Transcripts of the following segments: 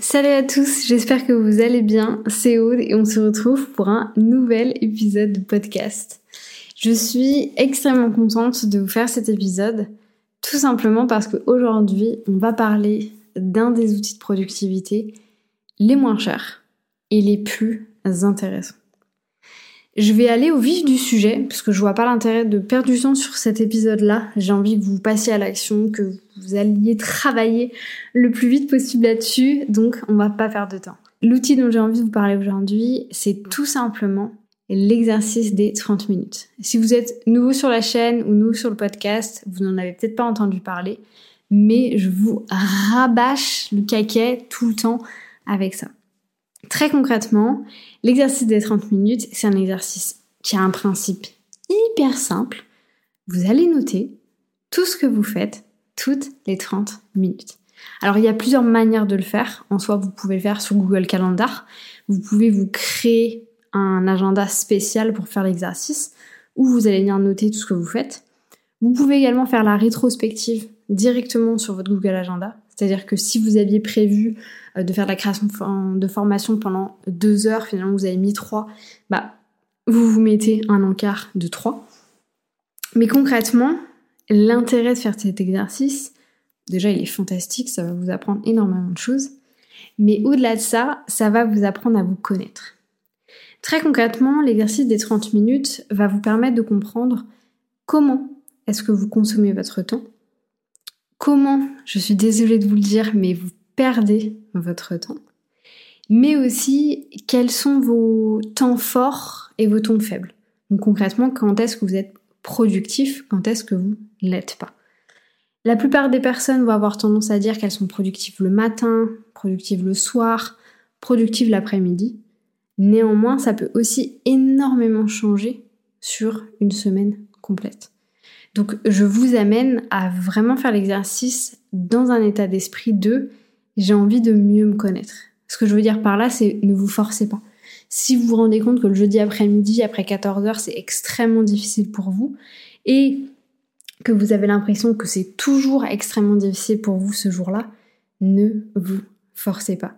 Salut à tous, j'espère que vous allez bien. C'est Aude et on se retrouve pour un nouvel épisode de podcast. Je suis extrêmement contente de vous faire cet épisode, tout simplement parce qu'aujourd'hui, on va parler d'un des outils de productivité les moins chers et les plus intéressants. Je vais aller au vif du sujet, parce que je vois pas l'intérêt de perdre du temps sur cet épisode-là. J'ai envie que vous passiez à l'action, que vous alliez travailler le plus vite possible là-dessus, donc on va pas perdre de temps. L'outil dont j'ai envie de vous parler aujourd'hui, c'est tout simplement l'exercice des 30 minutes. Si vous êtes nouveau sur la chaîne ou nouveau sur le podcast, vous n'en avez peut-être pas entendu parler, mais je vous rabâche le caquet tout le temps avec ça. Très concrètement, l'exercice des 30 minutes, c'est un exercice qui a un principe hyper simple. Vous allez noter tout ce que vous faites toutes les 30 minutes. Alors il y a plusieurs manières de le faire. En soi, vous pouvez le faire sur Google Calendar. Vous pouvez vous créer un agenda spécial pour faire l'exercice où vous allez venir noter tout ce que vous faites. Vous pouvez également faire la rétrospective directement sur votre Google Agenda. C'est-à-dire que si vous aviez prévu euh, de faire de la création de formation pendant deux heures, finalement vous avez mis trois, bah, vous vous mettez un encart de trois. Mais concrètement, l'intérêt de faire cet exercice, déjà il est fantastique, ça va vous apprendre énormément de choses. Mais au-delà de ça, ça va vous apprendre à vous connaître. Très concrètement, l'exercice des 30 minutes va vous permettre de comprendre comment est-ce que vous consommez votre temps, comment, je suis désolée de vous le dire, mais vous perdez votre temps, mais aussi quels sont vos temps forts et vos temps faibles? Donc concrètement, quand est-ce que vous êtes productif, quand est-ce que vous l'êtes pas? La plupart des personnes vont avoir tendance à dire qu'elles sont productives le matin, productives le soir, productives l'après-midi. Néanmoins, ça peut aussi énormément changer sur une semaine complète. Donc je vous amène à vraiment faire l'exercice dans un état d'esprit de j'ai envie de mieux me connaître. Ce que je veux dire par là, c'est ne vous forcez pas. Si vous vous rendez compte que le jeudi après-midi, après 14 heures, c'est extrêmement difficile pour vous et que vous avez l'impression que c'est toujours extrêmement difficile pour vous ce jour-là, ne vous forcez pas.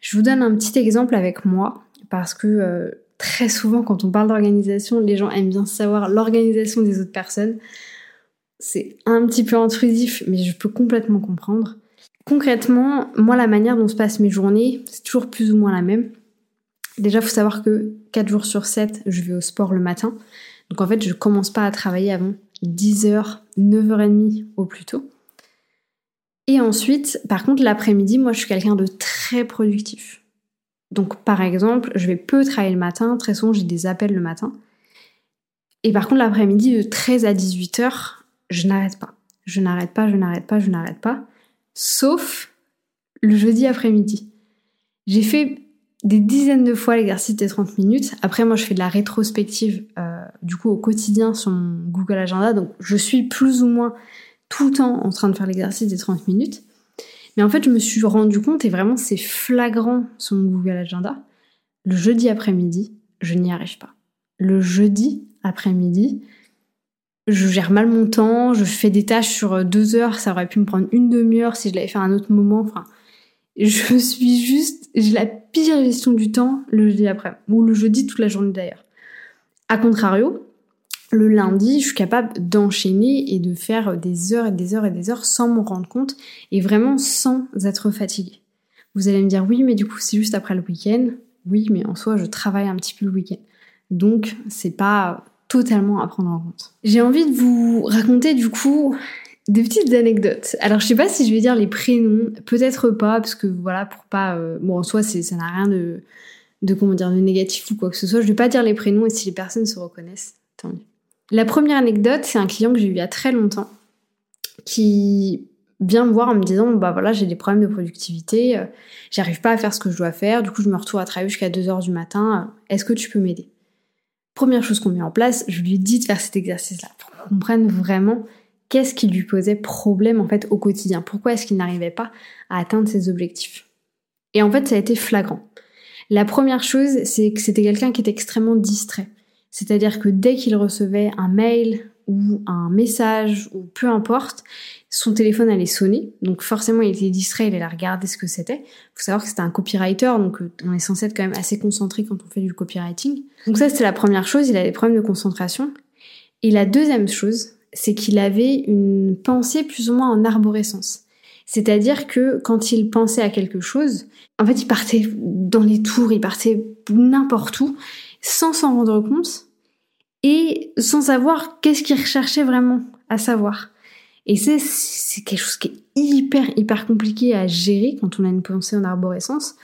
Je vous donne un petit exemple avec moi parce que euh, très souvent quand on parle d'organisation, les gens aiment bien savoir l'organisation des autres personnes. C'est un petit peu intrusif, mais je peux complètement comprendre. Concrètement, moi, la manière dont se passent mes journées, c'est toujours plus ou moins la même. Déjà, faut savoir que 4 jours sur 7, je vais au sport le matin. Donc en fait, je commence pas à travailler avant 10h, 9h30 au plus tôt. Et ensuite, par contre, l'après-midi, moi, je suis quelqu'un de très productif. Donc, par exemple, je vais peu travailler le matin. Très souvent, j'ai des appels le matin. Et par contre, l'après-midi, de 13 à 18h, je n'arrête pas. Je n'arrête pas, je n'arrête pas, je n'arrête pas. Sauf le jeudi après-midi. J'ai fait des dizaines de fois l'exercice des 30 minutes. Après, moi, je fais de la rétrospective, euh, du coup, au quotidien sur mon Google Agenda. Donc, je suis plus ou moins tout le temps en train de faire l'exercice des 30 minutes. Mais en fait, je me suis rendu compte, et vraiment, c'est flagrant sur mon Google Agenda. Le jeudi après-midi, je n'y arrive pas. Le jeudi après-midi, je gère mal mon temps, je fais des tâches sur deux heures, ça aurait pu me prendre une demi-heure si je l'avais fait à un autre moment. Enfin, je suis juste, j'ai la pire gestion du temps le jeudi après, ou le jeudi toute la journée d'ailleurs. A contrario, le lundi, je suis capable d'enchaîner et de faire des heures et des heures et des heures sans m'en rendre compte et vraiment sans être fatiguée. Vous allez me dire oui, mais du coup c'est juste après le week-end. Oui, mais en soi je travaille un petit peu le week-end. Donc c'est pas totalement à prendre en compte. J'ai envie de vous raconter du coup des petites anecdotes. Alors je sais pas si je vais dire les prénoms, peut-être pas, parce que voilà, pour pas... Euh, bon, en soi, ça n'a rien de, comment dire, de négatif ou quoi que ce soit. Je vais pas dire les prénoms et si les personnes se reconnaissent, tant mieux. La première anecdote, c'est un client que j'ai eu il y a très longtemps, qui vient me voir en me disant, bah voilà, j'ai des problèmes de productivité, euh, j'arrive pas à faire ce que je dois faire, du coup je me retrouve à travailler jusqu'à 2h du matin, euh, est-ce que tu peux m'aider? Première chose qu'on met en place, je lui dis de faire cet exercice-là, pour qu'on comprenne vraiment qu'est-ce qui lui posait problème en fait au quotidien Pourquoi est-ce qu'il n'arrivait pas à atteindre ses objectifs? Et en fait, ça a été flagrant. La première chose, c'est que c'était quelqu'un qui était extrêmement distrait. C'est-à-dire que dès qu'il recevait un mail ou un message ou peu importe, son téléphone allait sonner. Donc forcément, il était distrait, il allait regarder ce que c'était. faut savoir que c'était un copywriter, donc euh, on est censé être quand même assez concentré quand on fait du copywriting. Donc ça, c'était la première chose, il avait des problèmes de concentration. Et la deuxième chose, c'est qu'il avait une pensée plus ou moins en arborescence. C'est-à-dire que quand il pensait à quelque chose, en fait, il partait dans les tours, il partait n'importe où, sans s'en rendre compte et sans savoir qu'est-ce qu'il recherchait vraiment à savoir. Et c'est, c'est quelque chose qui est hyper, hyper compliqué à gérer quand on a une pensée en arborescence.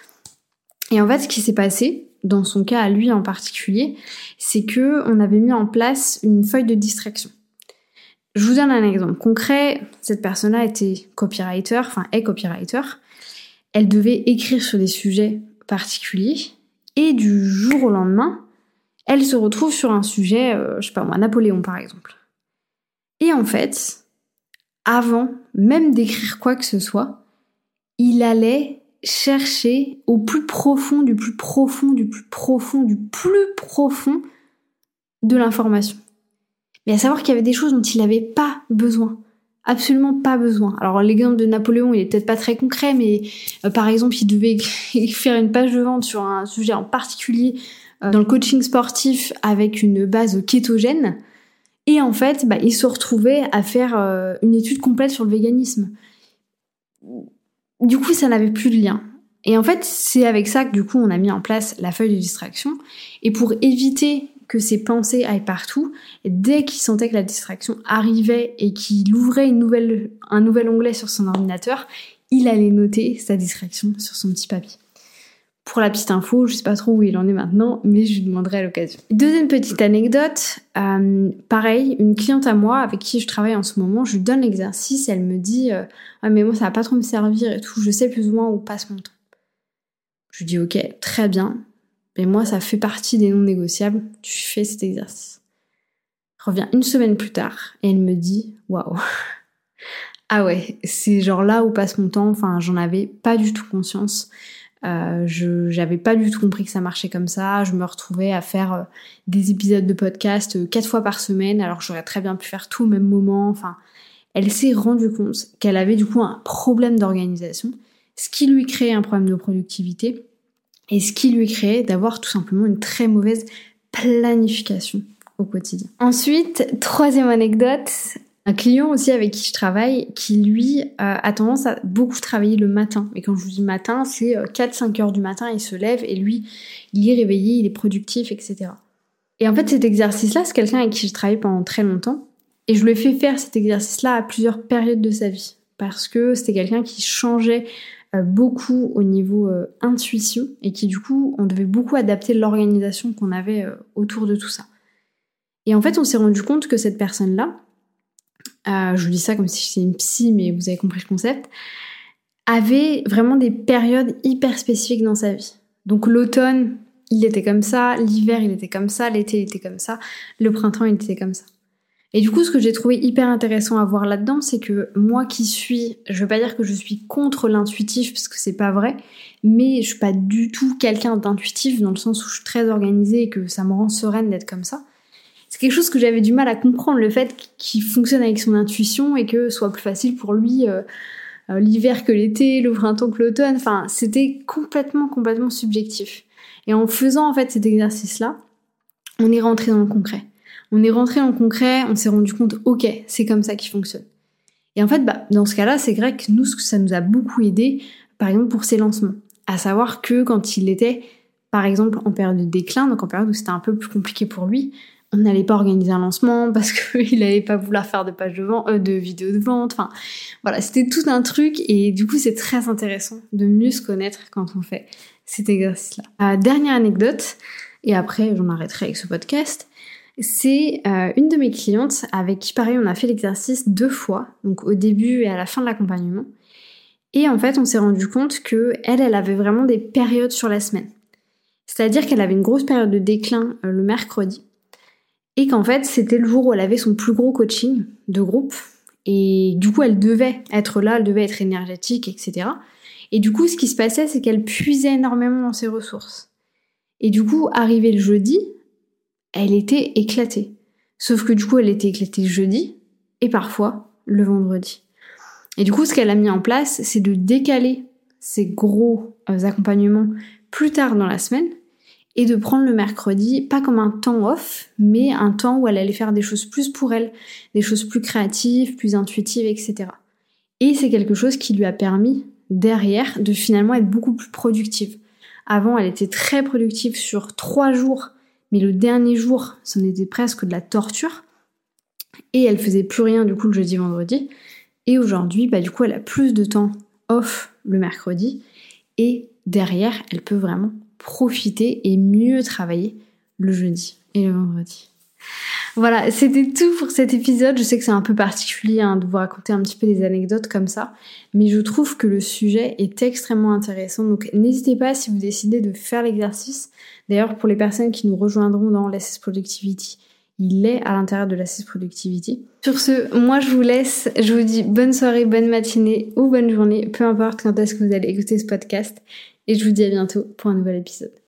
Et en fait, ce qui s'est passé, dans son cas à lui en particulier, c'est que on avait mis en place une feuille de distraction. Je vous donne un exemple concret. Cette personne-là était copywriter, enfin est copywriter. Elle devait écrire sur des sujets particuliers et du jour au lendemain, elle se retrouve sur un sujet, euh, je sais pas moi, Napoléon par exemple. Et en fait, avant même d'écrire quoi que ce soit, il allait chercher au plus profond, du plus profond, du plus profond, du plus profond de l'information. Mais à savoir qu'il y avait des choses dont il n'avait pas besoin. Absolument pas besoin. Alors l'exemple de Napoléon, il est peut-être pas très concret, mais euh, par exemple, il devait faire une page de vente sur un sujet en particulier dans le coaching sportif avec une base kétogène. Et en fait, bah, il se retrouvait à faire euh, une étude complète sur le véganisme. Du coup, ça n'avait plus de lien. Et en fait, c'est avec ça que du coup, on a mis en place la feuille de distraction. Et pour éviter que ses pensées aillent partout, dès qu'il sentait que la distraction arrivait et qu'il ouvrait une nouvelle, un nouvel onglet sur son ordinateur, il allait noter sa distraction sur son petit papier. Pour la petite info, je sais pas trop où il en est maintenant, mais je lui demanderai à l'occasion. Deuxième petite anecdote, euh, pareil, une cliente à moi avec qui je travaille en ce moment, je lui donne l'exercice, elle me dit ah mais moi ça va pas trop me servir et tout, je sais plus ou moins où passe mon temps. Je lui dis ok, très bien, mais moi ça fait partie des non négociables, tu fais cet exercice. Reviens une semaine plus tard et elle me dit waouh. Ah ouais, c'est genre là où passe mon temps, enfin j'en avais pas du tout conscience. Euh, j'avais pas du tout compris que ça marchait comme ça. Je me retrouvais à faire euh, des épisodes de podcast euh, quatre fois par semaine, alors j'aurais très bien pu faire tout au même moment. Enfin, elle s'est rendue compte qu'elle avait du coup un problème d'organisation, ce qui lui créait un problème de productivité et ce qui lui créait d'avoir tout simplement une très mauvaise planification au quotidien. Ensuite, troisième anecdote, un client aussi avec qui je travaille qui lui euh, a tendance à beaucoup travailler le matin. Et quand je vous dis matin, c'est 4-5 euh, heures du matin, il se lève et lui, il est réveillé, il est productif, etc. Et en fait, cet exercice-là, c'est quelqu'un avec qui je travaille pendant très longtemps. Et je lui ai fait faire cet exercice-là à plusieurs périodes de sa vie. Parce que c'était quelqu'un qui changeait euh, beaucoup au niveau intuition et qui du coup, on devait beaucoup adapter l'organisation qu'on avait autour de tout ça. Et en fait, on s'est rendu compte que cette personne-là, euh, je vous dis ça comme si j'étais une psy, mais vous avez compris le concept, avait vraiment des périodes hyper spécifiques dans sa vie. Donc l'automne, il était comme ça, l'hiver, il était comme ça, l'été, il était comme ça, le printemps, il était comme ça. Et du coup, ce que j'ai trouvé hyper intéressant à voir là-dedans, c'est que moi qui suis, je veux pas dire que je suis contre l'intuitif, parce que c'est pas vrai, mais je suis pas du tout quelqu'un d'intuitif dans le sens où je suis très organisée et que ça me rend sereine d'être comme ça c'est quelque chose que j'avais du mal à comprendre, le fait qu'il fonctionne avec son intuition et que ce soit plus facile pour lui euh, euh, l'hiver que l'été, le printemps que l'automne. Enfin, c'était complètement, complètement subjectif. Et en faisant en fait cet exercice-là, on est rentré dans le concret. On est rentré dans le concret, on s'est rendu compte, ok, c'est comme ça qu'il fonctionne. Et en fait, bah, dans ce cas-là, c'est vrai que nous, ça nous a beaucoup aidé, par exemple pour ses lancements. À savoir que quand il était, par exemple, en période de déclin, donc en période où c'était un peu plus compliqué pour lui, on n'allait pas organiser un lancement parce qu'il n'allait pas vouloir faire de page de vente, euh, de vidéos de vente. Enfin, voilà, c'était tout un truc et du coup, c'est très intéressant de mieux se connaître quand on fait cet exercice-là. Euh, dernière anecdote, et après, j'en arrêterai avec ce podcast. C'est euh, une de mes clientes avec qui, pareil, on a fait l'exercice deux fois, donc au début et à la fin de l'accompagnement. Et en fait, on s'est rendu compte que elle, elle avait vraiment des périodes sur la semaine. C'est-à-dire qu'elle avait une grosse période de déclin le mercredi et qu'en fait c'était le jour où elle avait son plus gros coaching de groupe et du coup elle devait être là, elle devait être énergétique, etc. Et du coup ce qui se passait c'est qu'elle puisait énormément dans ses ressources. Et du coup arrivé le jeudi, elle était éclatée. Sauf que du coup, elle était éclatée jeudi et parfois le vendredi. Et du coup, ce qu'elle a mis en place, c'est de décaler ces gros euh, accompagnements plus tard dans la semaine et de prendre le mercredi pas comme un temps off, mais un temps où elle allait faire des choses plus pour elle, des choses plus créatives, plus intuitives, etc. Et c'est quelque chose qui lui a permis derrière de finalement être beaucoup plus productive. Avant, elle était très productive sur trois jours, mais le dernier jour, c'en était presque de la torture. Et elle faisait plus rien du coup le jeudi, vendredi. Et aujourd'hui, bah du coup, elle a plus de temps off le mercredi. Et derrière, elle peut vraiment profiter et mieux travailler le jeudi et le vendredi. Voilà, c'était tout pour cet épisode. Je sais que c'est un peu particulier hein, de vous raconter un petit peu des anecdotes comme ça, mais je trouve que le sujet est extrêmement intéressant. Donc n'hésitez pas si vous décidez de faire l'exercice. D'ailleurs, pour les personnes qui nous rejoindront dans l'Assess Productivity, il est à l'intérieur de l'Assess Productivity. Sur ce, moi je vous laisse. Je vous dis bonne soirée, bonne matinée ou bonne journée, peu importe quand est-ce que vous allez écouter ce podcast. Et je vous dis à bientôt pour un nouvel épisode.